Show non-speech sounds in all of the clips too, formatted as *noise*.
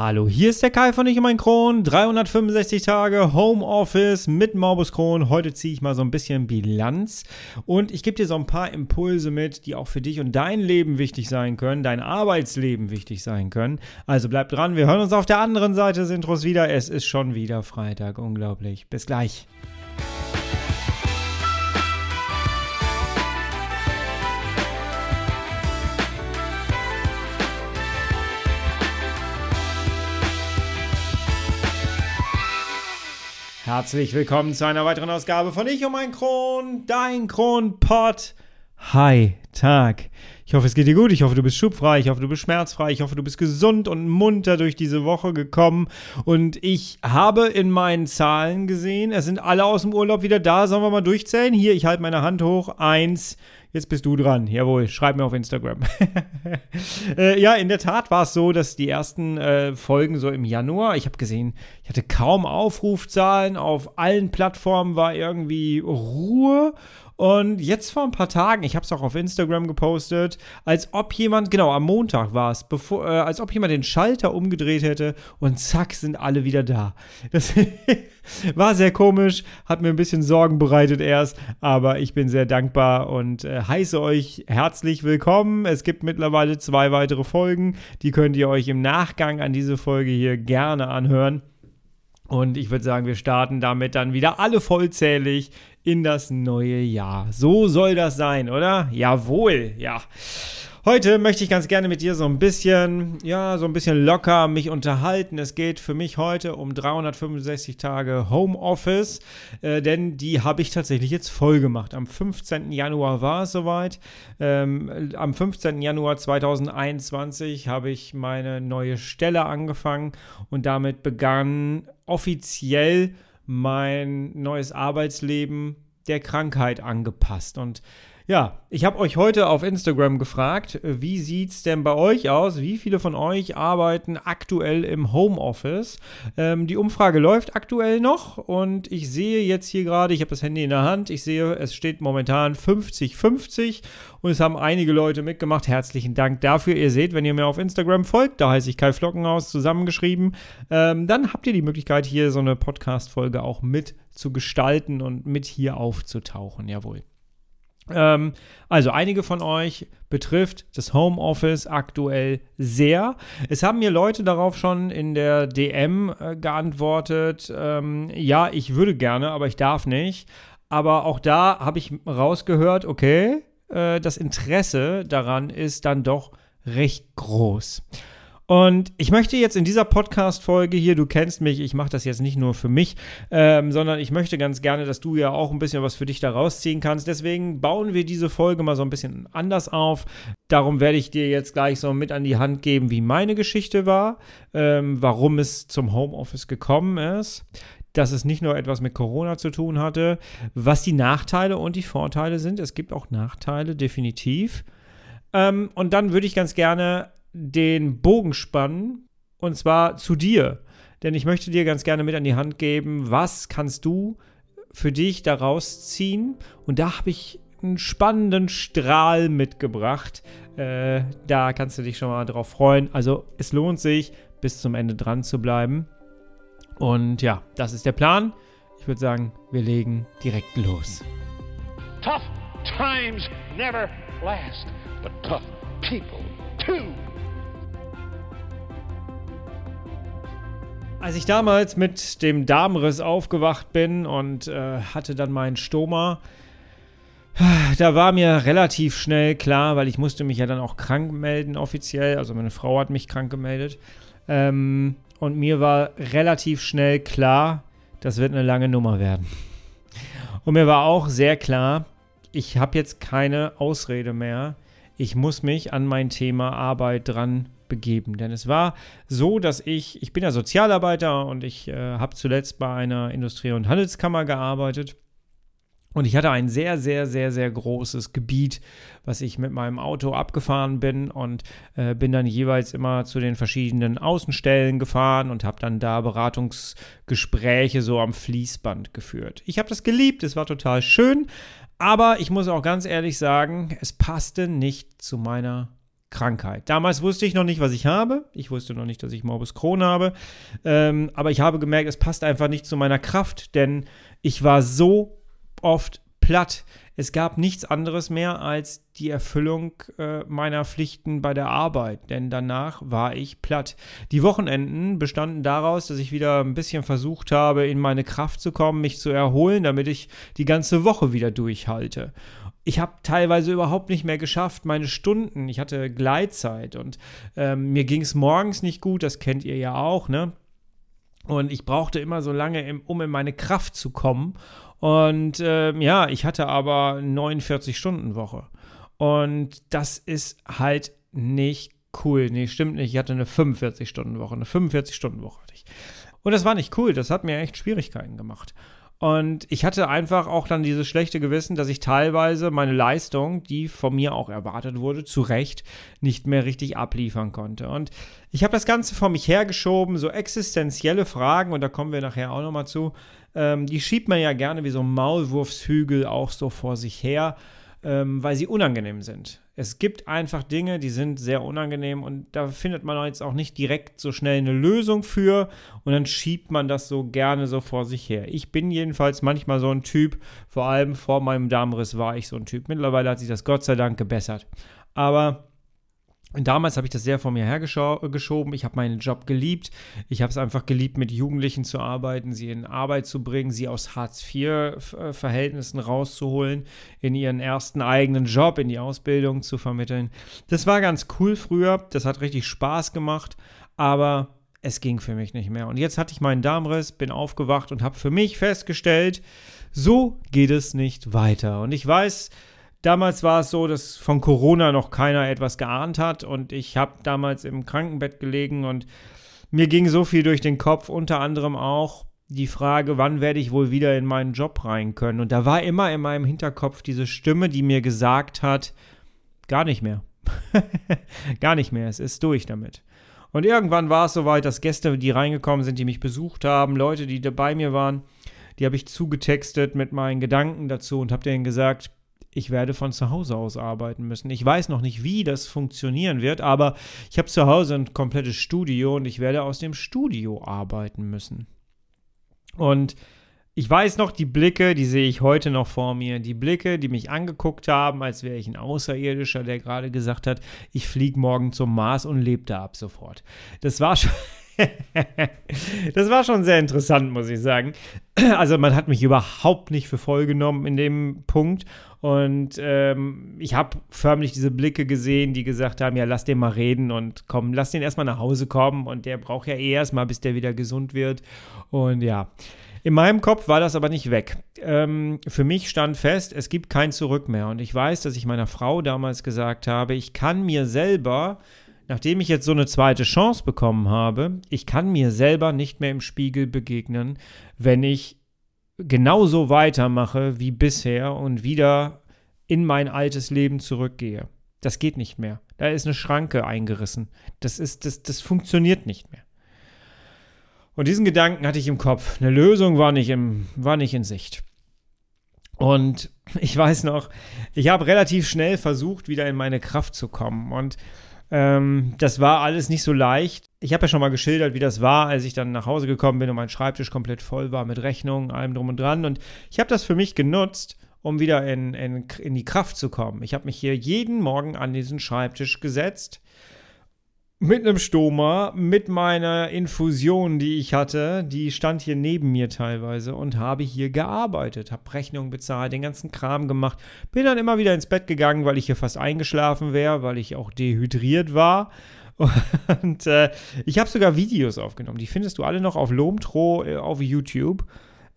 Hallo, hier ist der Kai von Ich und mein Kron. 365 Tage Homeoffice mit Morbus Kron. Heute ziehe ich mal so ein bisschen Bilanz und ich gebe dir so ein paar Impulse mit, die auch für dich und dein Leben wichtig sein können, dein Arbeitsleben wichtig sein können. Also bleib dran, wir hören uns auf der anderen Seite des Intros wieder. Es ist schon wieder Freitag, unglaublich. Bis gleich. Herzlich willkommen zu einer weiteren Ausgabe von Ich um ein Kron, dein Kronpott. Hi, Tag. Ich hoffe, es geht dir gut. Ich hoffe, du bist schubfrei. Ich hoffe, du bist schmerzfrei. Ich hoffe, du bist gesund und munter durch diese Woche gekommen. Und ich habe in meinen Zahlen gesehen, es sind alle aus dem Urlaub wieder da. Sollen wir mal durchzählen? Hier, ich halte meine Hand hoch. Eins, Jetzt bist du dran. Jawohl, schreib mir auf Instagram. *laughs* äh, ja, in der Tat war es so, dass die ersten äh, Folgen so im Januar, ich habe gesehen, ich hatte kaum Aufrufzahlen. Auf allen Plattformen war irgendwie Ruhe. Und jetzt vor ein paar Tagen, ich habe es auch auf Instagram gepostet, als ob jemand, genau, am Montag war es, äh, als ob jemand den Schalter umgedreht hätte und zack, sind alle wieder da. Das *laughs* war sehr komisch, hat mir ein bisschen Sorgen bereitet erst, aber ich bin sehr dankbar und äh, heiße euch herzlich willkommen. Es gibt mittlerweile zwei weitere Folgen, die könnt ihr euch im Nachgang an diese Folge hier gerne anhören. Und ich würde sagen, wir starten damit dann wieder alle vollzählig in das neue Jahr. So soll das sein, oder? Jawohl, ja. Heute möchte ich ganz gerne mit dir so ein bisschen, ja, so ein bisschen locker mich unterhalten. Es geht für mich heute um 365 Tage Homeoffice, äh, denn die habe ich tatsächlich jetzt voll gemacht. Am 15. Januar war es soweit. Ähm, am 15. Januar 2021 habe ich meine neue Stelle angefangen und damit begann offiziell mein neues Arbeitsleben der Krankheit angepasst. Und ja, ich habe euch heute auf Instagram gefragt, wie sieht es denn bei euch aus? Wie viele von euch arbeiten aktuell im Homeoffice? Ähm, die Umfrage läuft aktuell noch und ich sehe jetzt hier gerade, ich habe das Handy in der Hand, ich sehe, es steht momentan 50-50 und es haben einige Leute mitgemacht. Herzlichen Dank dafür. Ihr seht, wenn ihr mir auf Instagram folgt, da heiße ich Kai Flockenhaus zusammengeschrieben, ähm, dann habt ihr die Möglichkeit, hier so eine Podcast-Folge auch mit zu gestalten und mit hier aufzutauchen. Jawohl. Ähm, also einige von euch betrifft das Homeoffice aktuell sehr. Es haben mir Leute darauf schon in der DM äh, geantwortet, ähm, ja, ich würde gerne, aber ich darf nicht. Aber auch da habe ich rausgehört, okay, äh, das Interesse daran ist dann doch recht groß. Und ich möchte jetzt in dieser Podcast-Folge hier, du kennst mich, ich mache das jetzt nicht nur für mich, ähm, sondern ich möchte ganz gerne, dass du ja auch ein bisschen was für dich da rausziehen kannst. Deswegen bauen wir diese Folge mal so ein bisschen anders auf. Darum werde ich dir jetzt gleich so mit an die Hand geben, wie meine Geschichte war, ähm, warum es zum Homeoffice gekommen ist dass es nicht nur etwas mit Corona zu tun hatte, was die Nachteile und die Vorteile sind. Es gibt auch Nachteile, definitiv. Ähm, und dann würde ich ganz gerne den Bogen spannen und zwar zu dir. Denn ich möchte dir ganz gerne mit an die Hand geben, was kannst du für dich daraus ziehen. Und da habe ich einen spannenden Strahl mitgebracht. Äh, da kannst du dich schon mal drauf freuen. Also es lohnt sich, bis zum Ende dran zu bleiben. Und ja, das ist der Plan. Ich würde sagen, wir legen direkt los. Tough times never last, but tough people too. Als ich damals mit dem Darmriss aufgewacht bin und äh, hatte dann meinen Stoma, da war mir relativ schnell klar, weil ich musste mich ja dann auch krank melden offiziell, also meine Frau hat mich krank gemeldet. Ähm, und mir war relativ schnell klar, das wird eine lange Nummer werden. Und mir war auch sehr klar, ich habe jetzt keine Ausrede mehr. Ich muss mich an mein Thema Arbeit dran begeben. Denn es war so, dass ich, ich bin ja Sozialarbeiter und ich äh, habe zuletzt bei einer Industrie- und Handelskammer gearbeitet. Und ich hatte ein sehr, sehr, sehr, sehr großes Gebiet, was ich mit meinem Auto abgefahren bin und äh, bin dann jeweils immer zu den verschiedenen Außenstellen gefahren und habe dann da Beratungsgespräche so am Fließband geführt. Ich habe das geliebt, es war total schön, aber ich muss auch ganz ehrlich sagen, es passte nicht zu meiner Krankheit. Damals wusste ich noch nicht, was ich habe. Ich wusste noch nicht, dass ich Morbus Crohn habe. Ähm, aber ich habe gemerkt, es passt einfach nicht zu meiner Kraft, denn ich war so oft platt. Es gab nichts anderes mehr als die Erfüllung äh, meiner Pflichten bei der Arbeit, denn danach war ich platt. Die Wochenenden bestanden daraus, dass ich wieder ein bisschen versucht habe, in meine Kraft zu kommen, mich zu erholen, damit ich die ganze Woche wieder durchhalte ich habe teilweise überhaupt nicht mehr geschafft, meine Stunden. Ich hatte Gleitzeit und ähm, mir ging es morgens nicht gut, das kennt ihr ja auch, ne? Und ich brauchte immer so lange, um in meine Kraft zu kommen. Und ähm, ja, ich hatte aber 49-Stunden-Woche. Und das ist halt nicht cool. Nee, stimmt nicht. Ich hatte eine 45-Stunden-Woche. Eine 45-Stunden-Woche hatte ich. Und das war nicht cool. Das hat mir echt Schwierigkeiten gemacht. Und ich hatte einfach auch dann dieses schlechte Gewissen, dass ich teilweise meine Leistung, die von mir auch erwartet wurde, zu Recht nicht mehr richtig abliefern konnte. Und ich habe das Ganze vor mich hergeschoben, so existenzielle Fragen, und da kommen wir nachher auch nochmal zu, ähm, die schiebt man ja gerne wie so ein Maulwurfshügel auch so vor sich her ähm, weil sie unangenehm sind. Es gibt einfach Dinge, die sind sehr unangenehm und da findet man jetzt auch nicht direkt so schnell eine Lösung für und dann schiebt man das so gerne so vor sich her. Ich bin jedenfalls manchmal so ein Typ, vor allem vor meinem Darmriss war ich so ein Typ. Mittlerweile hat sich das Gott sei Dank gebessert. Aber und damals habe ich das sehr vor mir hergeschoben. Ich habe meinen Job geliebt. Ich habe es einfach geliebt, mit Jugendlichen zu arbeiten, sie in Arbeit zu bringen, sie aus Hartz-IV-Verhältnissen rauszuholen, in ihren ersten eigenen Job, in die Ausbildung zu vermitteln. Das war ganz cool früher. Das hat richtig Spaß gemacht. Aber es ging für mich nicht mehr. Und jetzt hatte ich meinen Darmriss, bin aufgewacht und habe für mich festgestellt, so geht es nicht weiter. Und ich weiß, Damals war es so, dass von Corona noch keiner etwas geahnt hat und ich habe damals im Krankenbett gelegen und mir ging so viel durch den Kopf, unter anderem auch die Frage, wann werde ich wohl wieder in meinen Job rein können. Und da war immer in meinem Hinterkopf diese Stimme, die mir gesagt hat, gar nicht mehr. *laughs* gar nicht mehr, es ist durch damit. Und irgendwann war es soweit, dass Gäste, die reingekommen sind, die mich besucht haben, Leute, die bei mir waren, die habe ich zugetextet mit meinen Gedanken dazu und habe denen gesagt, ich werde von zu Hause aus arbeiten müssen. Ich weiß noch nicht, wie das funktionieren wird, aber ich habe zu Hause ein komplettes Studio und ich werde aus dem Studio arbeiten müssen. Und ich weiß noch, die Blicke, die sehe ich heute noch vor mir. Die Blicke, die mich angeguckt haben, als wäre ich ein Außerirdischer, der gerade gesagt hat, ich fliege morgen zum Mars und lebe da ab sofort. Das war schon. *laughs* das war schon sehr interessant, muss ich sagen. *clears throat* Also man hat mich überhaupt nicht für voll genommen in dem Punkt. Und ähm, ich habe förmlich diese Blicke gesehen, die gesagt haben, ja, lass den mal reden und komm, lass den erstmal nach Hause kommen. Und der braucht ja eh erstmal, bis der wieder gesund wird. Und ja. In meinem Kopf war das aber nicht weg. Ähm, für mich stand fest, es gibt kein Zurück mehr. Und ich weiß, dass ich meiner Frau damals gesagt habe, ich kann mir selber nachdem ich jetzt so eine zweite Chance bekommen habe, ich kann mir selber nicht mehr im Spiegel begegnen, wenn ich genauso weitermache wie bisher und wieder in mein altes Leben zurückgehe. Das geht nicht mehr. Da ist eine Schranke eingerissen. Das ist, das, das funktioniert nicht mehr. Und diesen Gedanken hatte ich im Kopf. Eine Lösung war nicht, im, war nicht in Sicht. Und *laughs* ich weiß noch, ich habe relativ schnell versucht, wieder in meine Kraft zu kommen. Und ähm, das war alles nicht so leicht. Ich habe ja schon mal geschildert, wie das war, als ich dann nach Hause gekommen bin und mein Schreibtisch komplett voll war mit Rechnungen, allem drum und dran. Und ich habe das für mich genutzt, um wieder in, in, in die Kraft zu kommen. Ich habe mich hier jeden Morgen an diesen Schreibtisch gesetzt mit einem Stoma, mit meiner Infusion, die ich hatte, die stand hier neben mir teilweise und habe hier gearbeitet, habe Rechnungen bezahlt, den ganzen Kram gemacht, bin dann immer wieder ins Bett gegangen, weil ich hier fast eingeschlafen wäre, weil ich auch dehydriert war. *laughs* Und äh, ich habe sogar Videos aufgenommen, die findest du alle noch auf Lomtro äh, auf YouTube.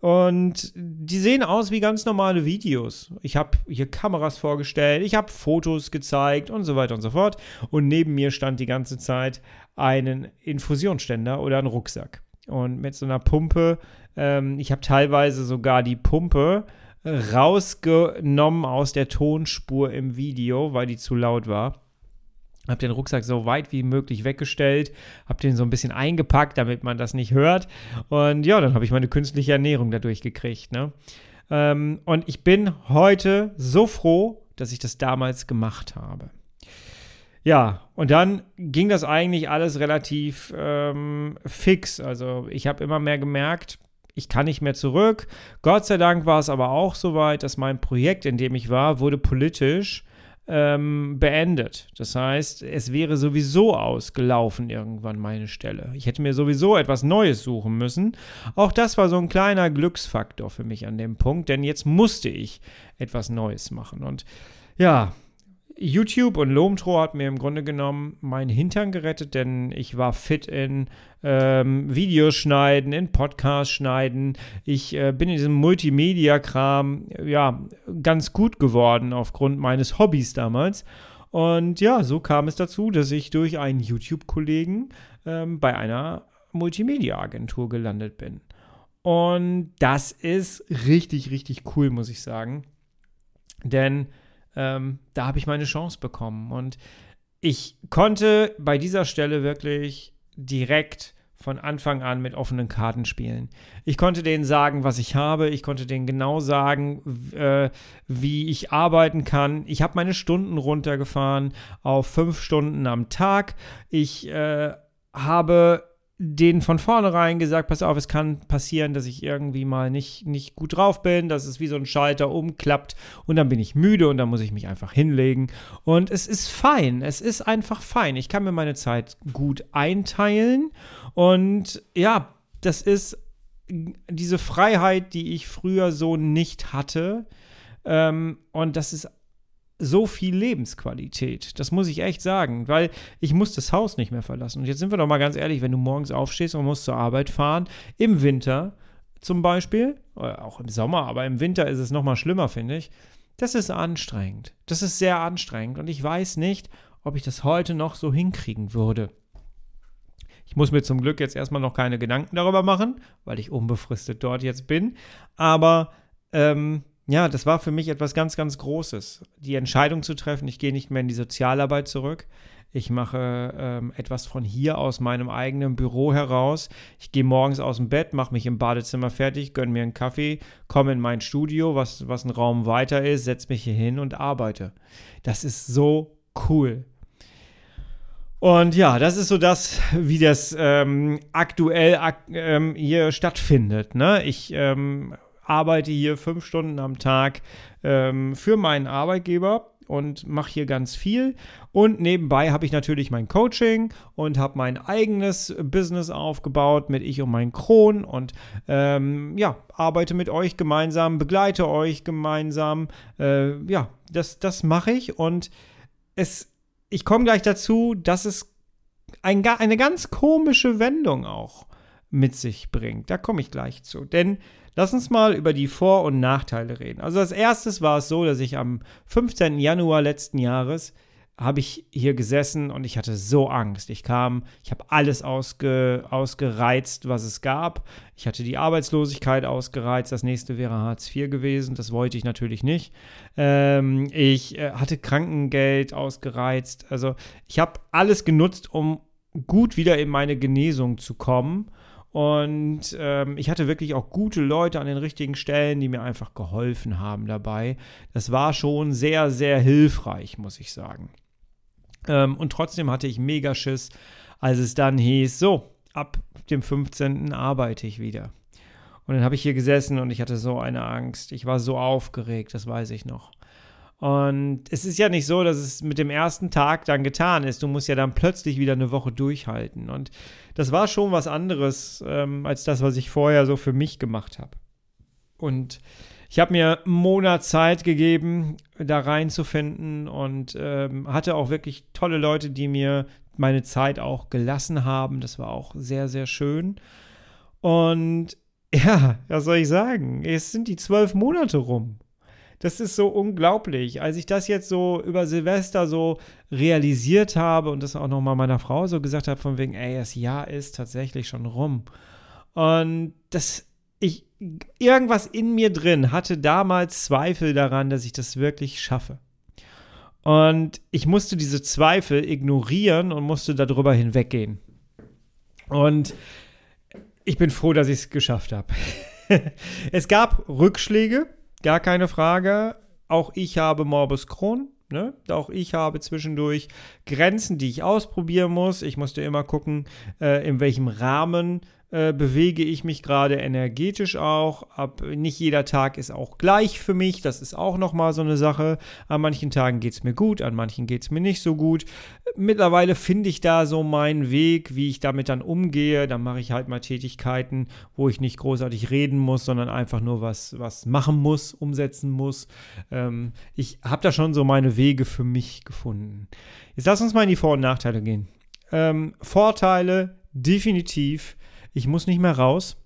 Und die sehen aus wie ganz normale Videos. Ich habe hier Kameras vorgestellt, ich habe Fotos gezeigt und so weiter und so fort. Und neben mir stand die ganze Zeit ein Infusionsständer oder ein Rucksack. Und mit so einer Pumpe, ähm, ich habe teilweise sogar die Pumpe rausgenommen aus der Tonspur im Video, weil die zu laut war. Hab den Rucksack so weit wie möglich weggestellt, hab den so ein bisschen eingepackt, damit man das nicht hört. Und ja, dann habe ich meine künstliche Ernährung dadurch gekriegt. Ne? Ähm, und ich bin heute so froh, dass ich das damals gemacht habe. ja, und dann ging das eigentlich alles relativ ähm, fix. Also ich habe immer mehr gemerkt, ich kann nicht mehr zurück. Gott sei Dank war es aber auch so weit, dass mein Projekt, in dem ich war, wurde politisch ähm, beendet. Das heißt, es wäre sowieso ausgelaufen irgendwann meine Stelle. Ich hätte mir sowieso etwas Neues suchen müssen. Auch das war so ein kleiner Glücksfaktor für mich an dem Punkt, denn jetzt musste ich etwas Neues machen. Und ja, YouTube und Lomtro hat mir im Grunde genommen meinen Hintern gerettet, denn ich war fit in ähm, Videos schneiden, in Podcasts schneiden. Ich äh, bin in diesem Multimedia-Kram ja ganz gut geworden aufgrund meines Hobbys damals. Und ja, so kam es dazu, dass ich durch einen YouTube-Kollegen ähm, bei einer Multimedia-Agentur gelandet bin. Und das ist richtig, richtig cool, muss ich sagen. Denn ähm, da habe ich meine Chance bekommen. Und ich konnte bei dieser Stelle wirklich direkt von Anfang an mit offenen Karten spielen. Ich konnte denen sagen, was ich habe. Ich konnte denen genau sagen, äh, wie ich arbeiten kann. Ich habe meine Stunden runtergefahren auf fünf Stunden am Tag. Ich äh, habe denen von vornherein gesagt, pass auf, es kann passieren, dass ich irgendwie mal nicht, nicht gut drauf bin, dass es wie so ein Schalter umklappt und dann bin ich müde und dann muss ich mich einfach hinlegen. Und es ist fein, es ist einfach fein. Ich kann mir meine Zeit gut einteilen und ja, das ist diese Freiheit, die ich früher so nicht hatte. Ähm, und das ist so viel Lebensqualität. Das muss ich echt sagen, weil ich muss das Haus nicht mehr verlassen. Und jetzt sind wir doch mal ganz ehrlich, wenn du morgens aufstehst und musst zur Arbeit fahren, im Winter zum Beispiel, auch im Sommer, aber im Winter ist es noch mal schlimmer, finde ich. Das ist anstrengend. Das ist sehr anstrengend und ich weiß nicht, ob ich das heute noch so hinkriegen würde. Ich muss mir zum Glück jetzt erstmal noch keine Gedanken darüber machen, weil ich unbefristet dort jetzt bin. Aber ähm, ja, das war für mich etwas ganz, ganz Großes. Die Entscheidung zu treffen, ich gehe nicht mehr in die Sozialarbeit zurück. Ich mache ähm, etwas von hier aus meinem eigenen Büro heraus. Ich gehe morgens aus dem Bett, mache mich im Badezimmer fertig, gönne mir einen Kaffee, komme in mein Studio, was, was ein Raum weiter ist, setze mich hier hin und arbeite. Das ist so cool. Und ja, das ist so das, wie das ähm, aktuell ak ähm, hier stattfindet. Ne? Ich ähm, arbeite hier fünf Stunden am Tag ähm, für meinen Arbeitgeber und mache hier ganz viel. Und nebenbei habe ich natürlich mein Coaching und habe mein eigenes Business aufgebaut mit ich und mein Kron und ähm, ja, arbeite mit euch gemeinsam, begleite euch gemeinsam. Äh, ja, das, das mache ich und es, ich komme gleich dazu, dass es ein, eine ganz komische Wendung auch mit sich bringt. Da komme ich gleich zu. Denn Lass uns mal über die Vor- und Nachteile reden. Also als erstes war es so, dass ich am 15. Januar letzten Jahres habe ich hier gesessen und ich hatte so Angst. Ich kam, ich habe alles ausge, ausgereizt, was es gab. Ich hatte die Arbeitslosigkeit ausgereizt. Das nächste wäre Hartz IV gewesen. Das wollte ich natürlich nicht. Ähm, ich äh, hatte Krankengeld ausgereizt. Also ich habe alles genutzt, um gut wieder in meine Genesung zu kommen. Und ähm, ich hatte wirklich auch gute Leute an den richtigen Stellen, die mir einfach geholfen haben dabei. Das war schon sehr, sehr hilfreich, muss ich sagen. Ähm, und trotzdem hatte ich mega Schiss, als es dann hieß, so, ab dem 15. arbeite ich wieder. Und dann habe ich hier gesessen und ich hatte so eine Angst. Ich war so aufgeregt, das weiß ich noch. Und es ist ja nicht so, dass es mit dem ersten Tag dann getan ist. Du musst ja dann plötzlich wieder eine Woche durchhalten. Und das war schon was anderes ähm, als das, was ich vorher so für mich gemacht habe. Und ich habe mir einen Monat Zeit gegeben, da reinzufinden und ähm, hatte auch wirklich tolle Leute, die mir meine Zeit auch gelassen haben. Das war auch sehr, sehr schön. Und *laughs* ja, was soll ich sagen? Es sind die zwölf Monate rum. Das ist so unglaublich. Als ich das jetzt so über Silvester so realisiert habe und das auch nochmal meiner Frau so gesagt habe, von wegen, ey, das Jahr ist tatsächlich schon rum. Und das, ich, irgendwas in mir drin hatte damals Zweifel daran, dass ich das wirklich schaffe. Und ich musste diese Zweifel ignorieren und musste darüber hinweggehen. Und ich bin froh, dass ich es geschafft habe. *laughs* es gab Rückschläge, gar keine Frage. Auch ich habe Morbus Crohn. Ne? Auch ich habe zwischendurch Grenzen, die ich ausprobieren muss. Ich musste immer gucken, äh, in welchem Rahmen äh, bewege ich mich gerade energetisch auch. Ab, nicht jeder Tag ist auch gleich für mich. Das ist auch nochmal so eine Sache. An manchen Tagen geht es mir gut, an manchen geht es mir nicht so gut. Mittlerweile finde ich da so meinen Weg, wie ich damit dann umgehe. Dann mache ich halt mal Tätigkeiten, wo ich nicht großartig reden muss, sondern einfach nur was, was machen muss, umsetzen muss. Ähm, ich habe da schon so meine Wege für mich gefunden. Jetzt lass uns mal in die Vor- und Nachteile gehen. Ähm, Vorteile definitiv ich muss nicht mehr raus.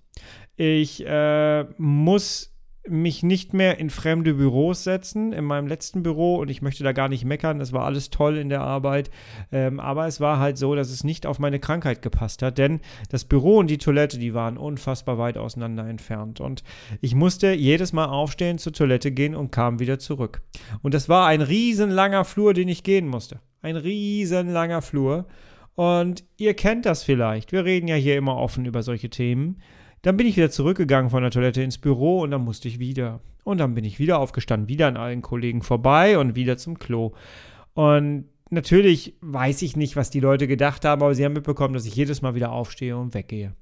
Ich äh, muss mich nicht mehr in fremde Büros setzen. In meinem letzten Büro, und ich möchte da gar nicht meckern, es war alles toll in der Arbeit, ähm, aber es war halt so, dass es nicht auf meine Krankheit gepasst hat, denn das Büro und die Toilette, die waren unfassbar weit auseinander entfernt. Und ich musste jedes Mal aufstehen, zur Toilette gehen und kam wieder zurück. Und das war ein riesenlanger Flur, den ich gehen musste. Ein riesenlanger Flur. Und ihr kennt das vielleicht. Wir reden ja hier immer offen über solche Themen. Dann bin ich wieder zurückgegangen von der Toilette ins Büro und dann musste ich wieder. Und dann bin ich wieder aufgestanden, wieder an allen Kollegen vorbei und wieder zum Klo. Und natürlich weiß ich nicht, was die Leute gedacht haben, aber sie haben mitbekommen, dass ich jedes Mal wieder aufstehe und weggehe.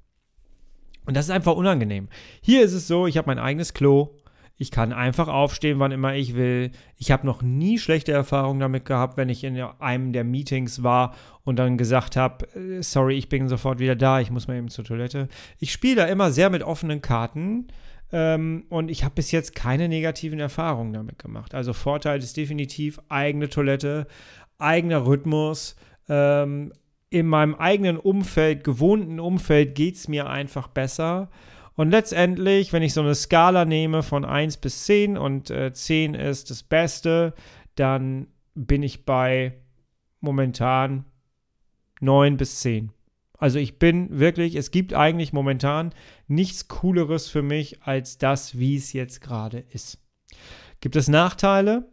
Und das ist einfach unangenehm. Hier ist es so, ich habe mein eigenes Klo. Ich kann einfach aufstehen, wann immer ich will. Ich habe noch nie schlechte Erfahrungen damit gehabt, wenn ich in einem der Meetings war und dann gesagt habe, äh, sorry, ich bin sofort wieder da, ich muss mal eben zur Toilette. Ich spiele da immer sehr mit offenen Karten ähm, und ich habe bis jetzt keine negativen Erfahrungen damit gemacht. Also Vorteil ist definitiv eigene Toilette, eigener Rhythmus. Ähm, in meinem eigenen Umfeld, gewohnten Umfeld geht es mir einfach besser. Und letztendlich, wenn ich so eine Skala nehme von 1 bis 10 und äh, 10 ist das Beste, dann bin ich bei momentan 9 bis 10. Also ich bin wirklich, es gibt eigentlich momentan nichts Cooleres für mich als das, wie es jetzt gerade ist. Gibt es Nachteile?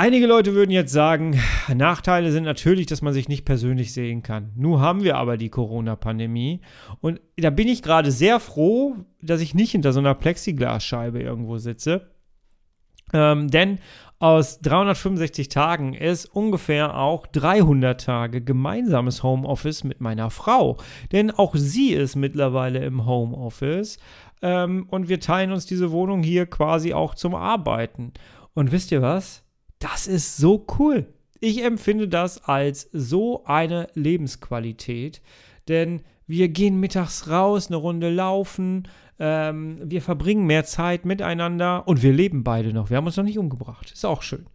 Einige Leute würden jetzt sagen, Nachteile sind natürlich, dass man sich nicht persönlich sehen kann. Nun haben wir aber die Corona-Pandemie und da bin ich gerade sehr froh, dass ich nicht hinter so einer Plexiglasscheibe irgendwo sitze. Ähm, denn aus 365 Tagen ist ungefähr auch 300 Tage gemeinsames Homeoffice mit meiner Frau. Denn auch sie ist mittlerweile im Homeoffice ähm, und wir teilen uns diese Wohnung hier quasi auch zum Arbeiten. Und wisst ihr was? Das ist so cool. Ich empfinde das als so eine Lebensqualität, denn wir gehen mittags raus, eine Runde laufen, ähm, wir verbringen mehr Zeit miteinander und wir leben beide noch. Wir haben uns noch nicht umgebracht. Ist auch schön.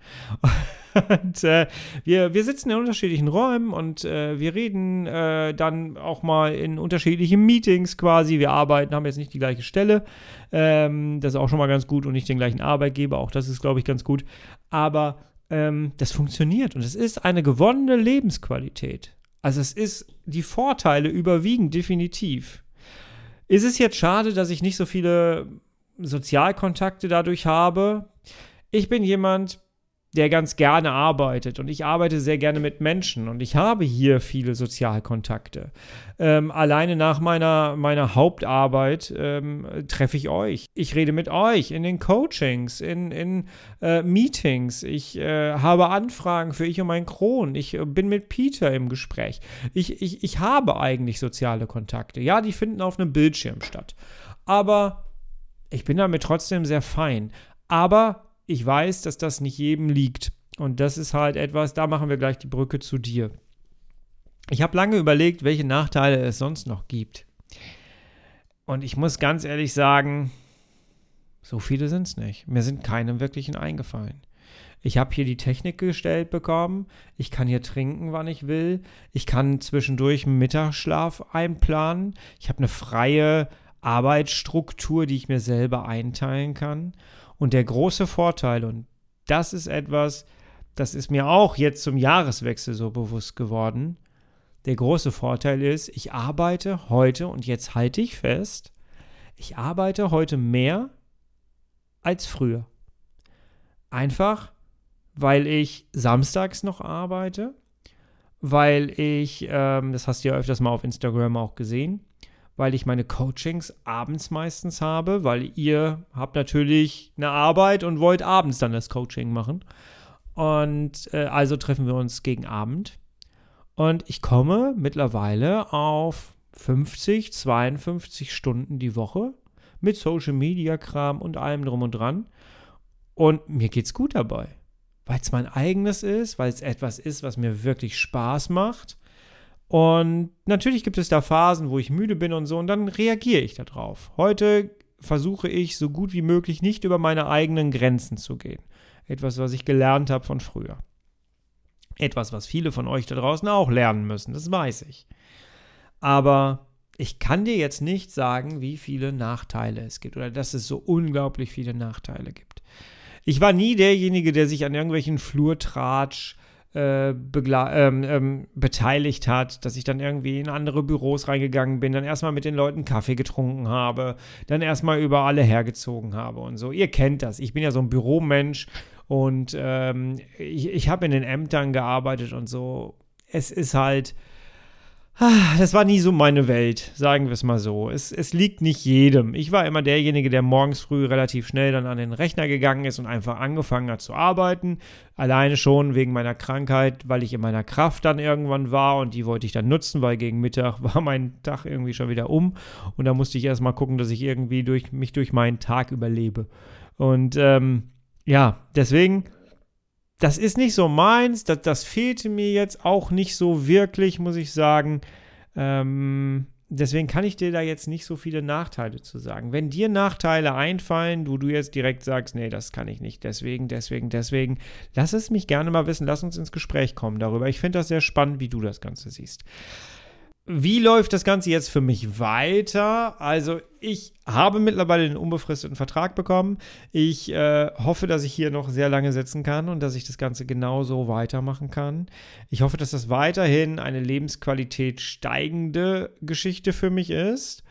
*laughs* Und äh, wir, wir sitzen in unterschiedlichen Räumen und äh, wir reden äh, dann auch mal in unterschiedlichen Meetings quasi. Wir arbeiten, haben jetzt nicht die gleiche Stelle. Ähm, das ist auch schon mal ganz gut und nicht den gleichen Arbeitgeber. Auch das ist, glaube ich, ganz gut. Aber ähm, das funktioniert und es ist eine gewonnene Lebensqualität. Also es ist, die Vorteile überwiegen definitiv. Ist es jetzt schade, dass ich nicht so viele Sozialkontakte dadurch habe? Ich bin jemand, der ganz gerne arbeitet und ich arbeite sehr gerne mit Menschen und ich habe hier viele Sozialkontakte. Ähm, alleine nach meiner, meiner Hauptarbeit ähm, treffe ich euch. Ich rede mit euch in den Coachings, in, in äh, Meetings. Ich äh, habe Anfragen für ich und mein Kron. Ich äh, bin mit Peter im Gespräch. Ich, ich, ich habe eigentlich soziale Kontakte. Ja, die finden auf einem Bildschirm statt. Aber ich bin damit trotzdem sehr fein. Aber ich weiß, dass das nicht jedem liegt. Und das ist halt etwas, da machen wir gleich die Brücke zu dir. Ich habe lange überlegt, welche Nachteile es sonst noch gibt. Und ich muss ganz ehrlich sagen, so viele sind es nicht. Mir sind keine wirklichen eingefallen. Ich habe hier die Technik gestellt bekommen. Ich kann hier trinken, wann ich will. Ich kann zwischendurch Mittagsschlaf einplanen. Ich habe eine freie Arbeitsstruktur, die ich mir selber einteilen kann. Und der große Vorteil, und das ist etwas, das ist mir auch jetzt zum Jahreswechsel so bewusst geworden, der große Vorteil ist, ich arbeite heute, und jetzt halte ich fest, ich arbeite heute mehr als früher. Einfach, weil ich samstags noch arbeite, weil ich, ähm, das hast du ja öfters mal auf Instagram auch gesehen, weil ich meine Coachings abends meistens habe, weil ihr habt natürlich eine Arbeit und wollt abends dann das Coaching machen. Und äh, also treffen wir uns gegen Abend. Und ich komme mittlerweile auf 50, 52 Stunden die Woche mit Social Media Kram und allem drum und dran. Und mir geht's gut dabei. Weil es mein eigenes ist, weil es etwas ist, was mir wirklich Spaß macht. Und natürlich gibt es da Phasen, wo ich müde bin und so, und dann reagiere ich darauf. Heute versuche ich so gut wie möglich nicht über meine eigenen Grenzen zu gehen. Etwas, was ich gelernt habe von früher. Etwas, was viele von euch da draußen auch lernen müssen, das weiß ich. Aber ich kann dir jetzt nicht sagen, wie viele Nachteile es gibt oder dass es so unglaublich viele Nachteile gibt. Ich war nie derjenige, der sich an irgendwelchen Flurtratsch äh, ähm, ähm, beteiligt hat, dass ich dann irgendwie in andere Büros reingegangen bin, dann erstmal mit den Leuten Kaffee getrunken habe, dann erstmal über alle hergezogen habe und so. Ihr kennt das. Ich bin ja so ein Büromensch und ähm, ich, ich habe in den Ämtern gearbeitet und so. Es ist halt das war nie so meine Welt, sagen wir es mal so. Es, es liegt nicht jedem. Ich war immer derjenige, der morgens früh relativ schnell dann an den Rechner gegangen ist und einfach angefangen hat zu arbeiten. Alleine schon wegen meiner Krankheit, weil ich in meiner Kraft dann irgendwann war und die wollte ich dann nutzen, weil gegen Mittag war mein Tag irgendwie schon wieder um und da musste ich erstmal gucken, dass ich irgendwie durch, mich durch meinen Tag überlebe. Und ähm, ja, deswegen das ist nicht so meins, das, das fehlte mir jetzt auch nicht so wirklich, muss ich sagen. Ähm, deswegen kann ich dir da jetzt nicht so viele Nachteile zu sagen. Wenn dir Nachteile einfallen, wo du jetzt direkt sagst, nee, das kann ich nicht, deswegen, deswegen, deswegen, lass es mich gerne mal wissen, lass uns ins Gespräch kommen darüber. Ich finde das sehr spannend, wie du das Ganze siehst. Wie läuft das Ganze jetzt für mich weiter? Also ich habe mittlerweile einen unbefristeten Vertrag bekommen. Ich äh, hoffe, dass ich hier noch sehr lange sitzen kann und dass ich das Ganze genauso weitermachen kann. Ich hoffe, dass das weiterhin eine Lebensqualität steigende Geschichte für mich ist.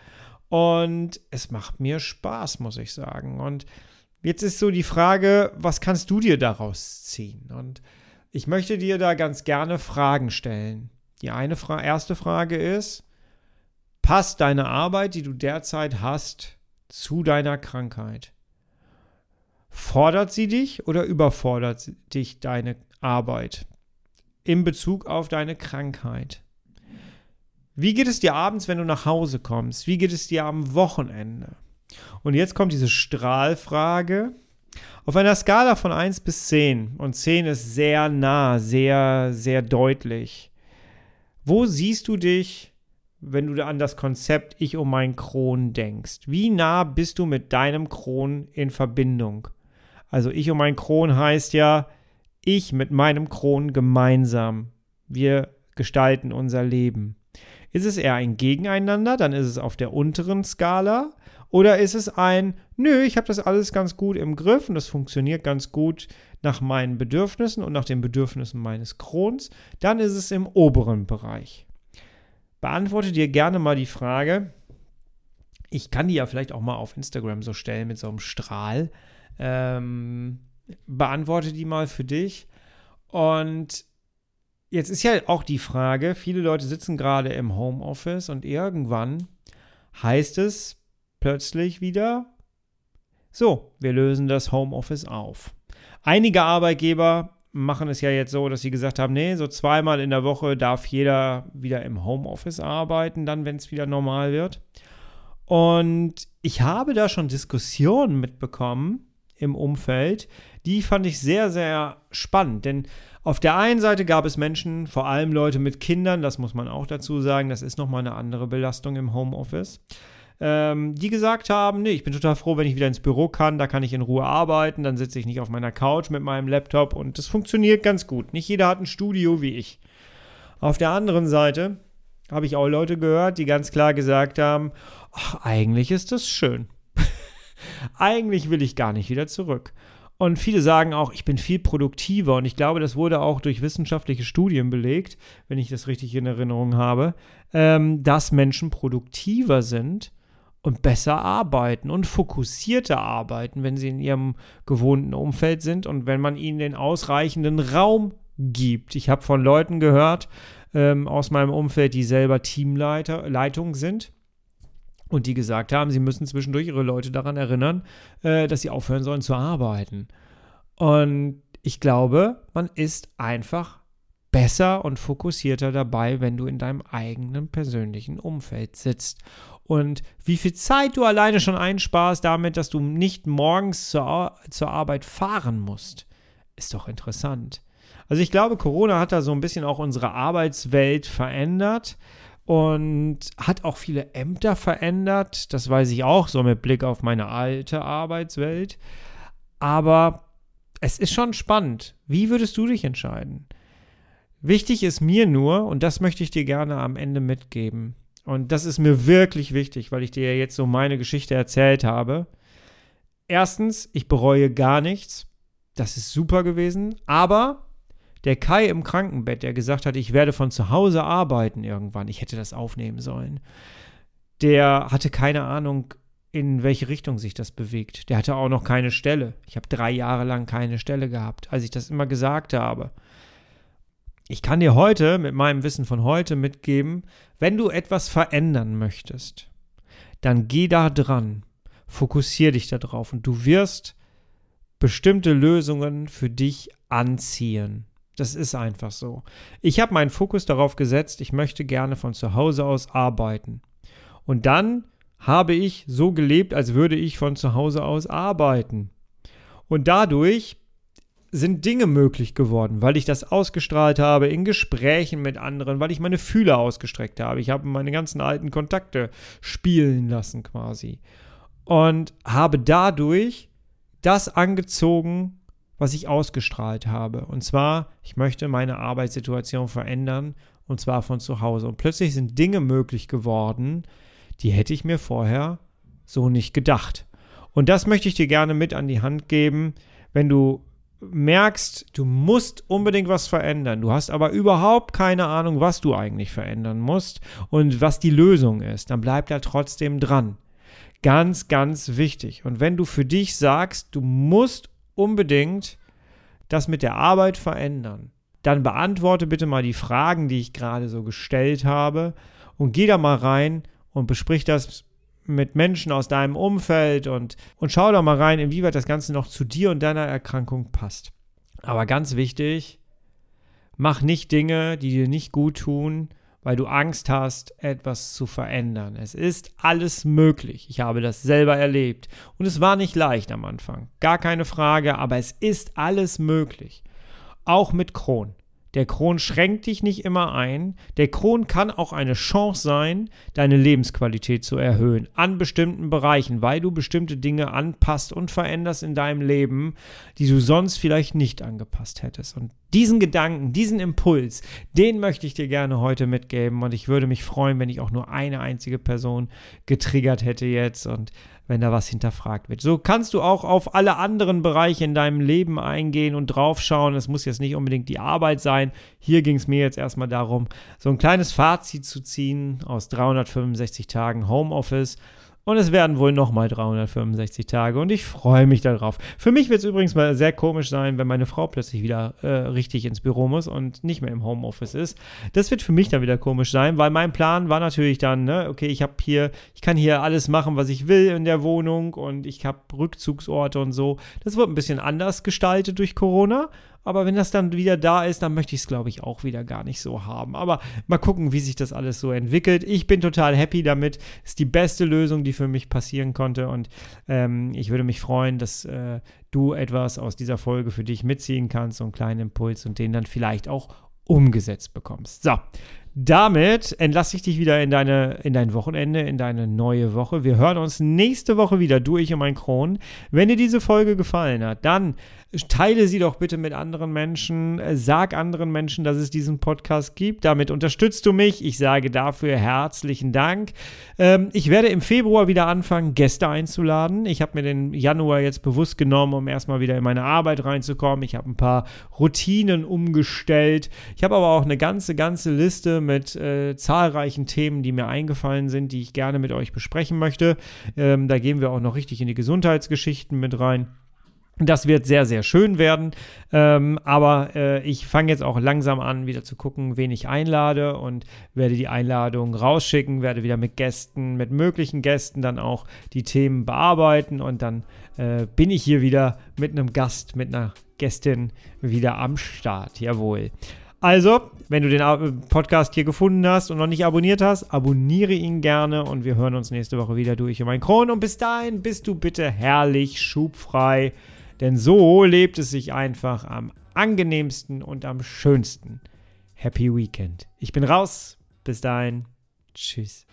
Und es macht mir Spaß, muss ich sagen. Und jetzt ist so die Frage, was kannst du dir daraus ziehen? Und ich möchte dir da ganz gerne Fragen stellen. Die eine Fra erste Frage ist, passt deine Arbeit, die du derzeit hast, zu deiner Krankheit? Fordert sie dich oder überfordert dich deine Arbeit in Bezug auf deine Krankheit? Wie geht es dir abends, wenn du nach Hause kommst? Wie geht es dir am Wochenende? Und jetzt kommt diese Strahlfrage. Auf einer Skala von 1 bis 10, und 10 ist sehr nah, sehr, sehr deutlich, wo siehst du dich, wenn du an das Konzept Ich um mein Kron denkst? Wie nah bist du mit deinem Kron in Verbindung? Also Ich um mein Kron heißt ja, ich mit meinem Kron gemeinsam. Wir gestalten unser Leben. Ist es eher ein Gegeneinander, dann ist es auf der unteren Skala. Oder ist es ein, nö, ich habe das alles ganz gut im Griff und das funktioniert ganz gut nach meinen Bedürfnissen und nach den Bedürfnissen meines Krons, dann ist es im oberen Bereich. Beantworte dir gerne mal die Frage, ich kann die ja vielleicht auch mal auf Instagram so stellen mit so einem Strahl. Ähm, beantworte die mal für dich. Und jetzt ist ja auch die Frage, viele Leute sitzen gerade im Homeoffice und irgendwann heißt es, plötzlich wieder, so, wir lösen das Homeoffice auf. Einige Arbeitgeber machen es ja jetzt so, dass sie gesagt haben, nee, so zweimal in der Woche darf jeder wieder im Homeoffice arbeiten, dann, wenn es wieder normal wird. Und ich habe da schon Diskussionen mitbekommen im Umfeld, die fand ich sehr, sehr spannend. Denn auf der einen Seite gab es Menschen, vor allem Leute mit Kindern, das muss man auch dazu sagen, das ist nochmal eine andere Belastung im Homeoffice ähm, die gesagt haben, nee, ich bin total froh, wenn ich wieder ins Büro kann, da kann ich in Ruhe arbeiten, dann sitze ich nicht auf meiner Couch mit meinem Laptop und das funktioniert ganz gut. Nicht jeder hat ein Studio wie ich. Auf der anderen Seite habe ich auch Leute gehört, die ganz klar gesagt haben, ach, eigentlich ist das schön. *laughs* eigentlich will ich gar nicht wieder zurück. Und viele sagen auch, ich bin viel produktiver. Und ich glaube, das wurde auch durch wissenschaftliche Studien belegt, wenn ich das richtig in Erinnerung habe, ähm, dass Menschen produktiver sind, und besser arbeiten und fokussierter arbeiten, wenn sie in ihrem gewohnten Umfeld sind und wenn man ihnen den ausreichenden Raum gibt. Ich habe von Leuten gehört ähm, aus meinem Umfeld, die selber Teamleitung sind und die gesagt haben, sie müssen zwischendurch ihre Leute daran erinnern, äh, dass sie aufhören sollen zu arbeiten. Und ich glaube, man ist einfach besser und fokussierter dabei, wenn du in deinem eigenen persönlichen Umfeld sitzt. Und wie viel Zeit du alleine schon einsparst damit, dass du nicht morgens zur, zur Arbeit fahren musst, ist doch interessant. Also ich glaube, Corona hat da so ein bisschen auch unsere Arbeitswelt verändert und hat auch viele Ämter verändert. Das weiß ich auch so mit Blick auf meine alte Arbeitswelt. Aber es ist schon spannend. Wie würdest du dich entscheiden? Wichtig ist mir nur, und das möchte ich dir gerne am Ende mitgeben, und das ist mir wirklich wichtig, weil ich dir jetzt so meine Geschichte erzählt habe. Erstens, ich bereue gar nichts. Das ist super gewesen. Aber der Kai im Krankenbett, der gesagt hat, ich werde von zu Hause arbeiten irgendwann, ich hätte das aufnehmen sollen, der hatte keine Ahnung, in welche Richtung sich das bewegt. Der hatte auch noch keine Stelle. Ich habe drei Jahre lang keine Stelle gehabt, als ich das immer gesagt habe. Ich kann dir heute mit meinem Wissen von heute mitgeben, wenn du etwas verändern möchtest, dann geh da dran, fokussier dich darauf und du wirst bestimmte Lösungen für dich anziehen. Das ist einfach so. Ich habe meinen Fokus darauf gesetzt, ich möchte gerne von zu Hause aus arbeiten. Und dann habe ich so gelebt, als würde ich von zu Hause aus arbeiten. Und dadurch sind Dinge möglich geworden, weil ich das ausgestrahlt habe in Gesprächen mit anderen, weil ich meine Fühler ausgestreckt habe. Ich habe meine ganzen alten Kontakte spielen lassen quasi. Und habe dadurch das angezogen, was ich ausgestrahlt habe. Und zwar, ich möchte meine Arbeitssituation verändern und zwar von zu Hause. Und plötzlich sind Dinge möglich geworden, die hätte ich mir vorher so nicht gedacht. Und das möchte ich dir gerne mit an die Hand geben, wenn du merkst, du musst unbedingt was verändern, du hast aber überhaupt keine Ahnung, was du eigentlich verändern musst und was die Lösung ist, dann bleib da trotzdem dran. Ganz, ganz wichtig. Und wenn du für dich sagst, du musst unbedingt das mit der Arbeit verändern, dann beantworte bitte mal die Fragen, die ich gerade so gestellt habe und geh da mal rein und besprich das mit Menschen aus deinem Umfeld und, und schau doch mal rein, inwieweit das Ganze noch zu dir und deiner Erkrankung passt. Aber ganz wichtig, mach nicht Dinge, die dir nicht gut tun, weil du Angst hast, etwas zu verändern. Es ist alles möglich. Ich habe das selber erlebt. Und es war nicht leicht am Anfang. Gar keine Frage, aber es ist alles möglich. Auch mit Kron. Der Kron schränkt dich nicht immer ein. Der Kron kann auch eine Chance sein, deine Lebensqualität zu erhöhen an bestimmten Bereichen, weil du bestimmte Dinge anpasst und veränderst in deinem Leben, die du sonst vielleicht nicht angepasst hättest. Und diesen Gedanken, diesen Impuls, den möchte ich dir gerne heute mitgeben und ich würde mich freuen, wenn ich auch nur eine einzige Person getriggert hätte jetzt und wenn da was hinterfragt wird. So kannst du auch auf alle anderen Bereiche in deinem Leben eingehen und draufschauen. Es muss jetzt nicht unbedingt die Arbeit sein. Hier ging es mir jetzt erstmal darum, so ein kleines Fazit zu ziehen aus 365 Tagen Homeoffice und es werden wohl nochmal 365 Tage und ich freue mich darauf. Für mich wird es übrigens mal sehr komisch sein, wenn meine Frau plötzlich wieder äh, richtig ins Büro muss und nicht mehr im Homeoffice ist. Das wird für mich dann wieder komisch sein, weil mein Plan war natürlich dann, ne, okay, ich habe hier, ich kann hier alles machen, was ich will in der Wohnung und ich habe Rückzugsorte und so. Das wird ein bisschen anders gestaltet durch Corona. Aber wenn das dann wieder da ist, dann möchte ich es, glaube ich, auch wieder gar nicht so haben. Aber mal gucken, wie sich das alles so entwickelt. Ich bin total happy damit. Ist die beste Lösung, die für mich passieren konnte. Und ähm, ich würde mich freuen, dass äh, du etwas aus dieser Folge für dich mitziehen kannst, so einen kleinen Impuls und den dann vielleicht auch umgesetzt bekommst. So, damit entlasse ich dich wieder in, deine, in dein Wochenende, in deine neue Woche. Wir hören uns nächste Woche wieder, du, ich und mein Kron. Wenn dir diese Folge gefallen hat, dann teile sie doch bitte mit anderen Menschen. Sag anderen Menschen, dass es diesen Podcast gibt. Damit unterstützt du mich. Ich sage dafür herzlichen Dank. Ähm, ich werde im Februar wieder anfangen, Gäste einzuladen. Ich habe mir den Januar jetzt bewusst genommen, um erstmal wieder in meine Arbeit reinzukommen. Ich habe ein paar Routinen umgestellt. Ich habe aber auch eine ganze, ganze Liste mit äh, zahlreichen Themen, die mir eingefallen sind, die ich gerne mit euch besprechen möchte. Ähm, da gehen wir auch noch richtig in die Gesundheitsgeschichten mit rein. Das wird sehr, sehr schön werden. Ähm, aber äh, ich fange jetzt auch langsam an, wieder zu gucken, wen ich einlade und werde die Einladung rausschicken, werde wieder mit Gästen, mit möglichen Gästen dann auch die Themen bearbeiten und dann äh, bin ich hier wieder mit einem Gast, mit einer Gästin wieder am Start. Jawohl. Also, wenn du den äh, Podcast hier gefunden hast und noch nicht abonniert hast, abonniere ihn gerne und wir hören uns nächste Woche wieder durch um ein Kron. Und bis dahin bist du bitte herrlich schubfrei. Denn so lebt es sich einfach am angenehmsten und am schönsten. Happy Weekend. Ich bin raus. Bis dahin. Tschüss.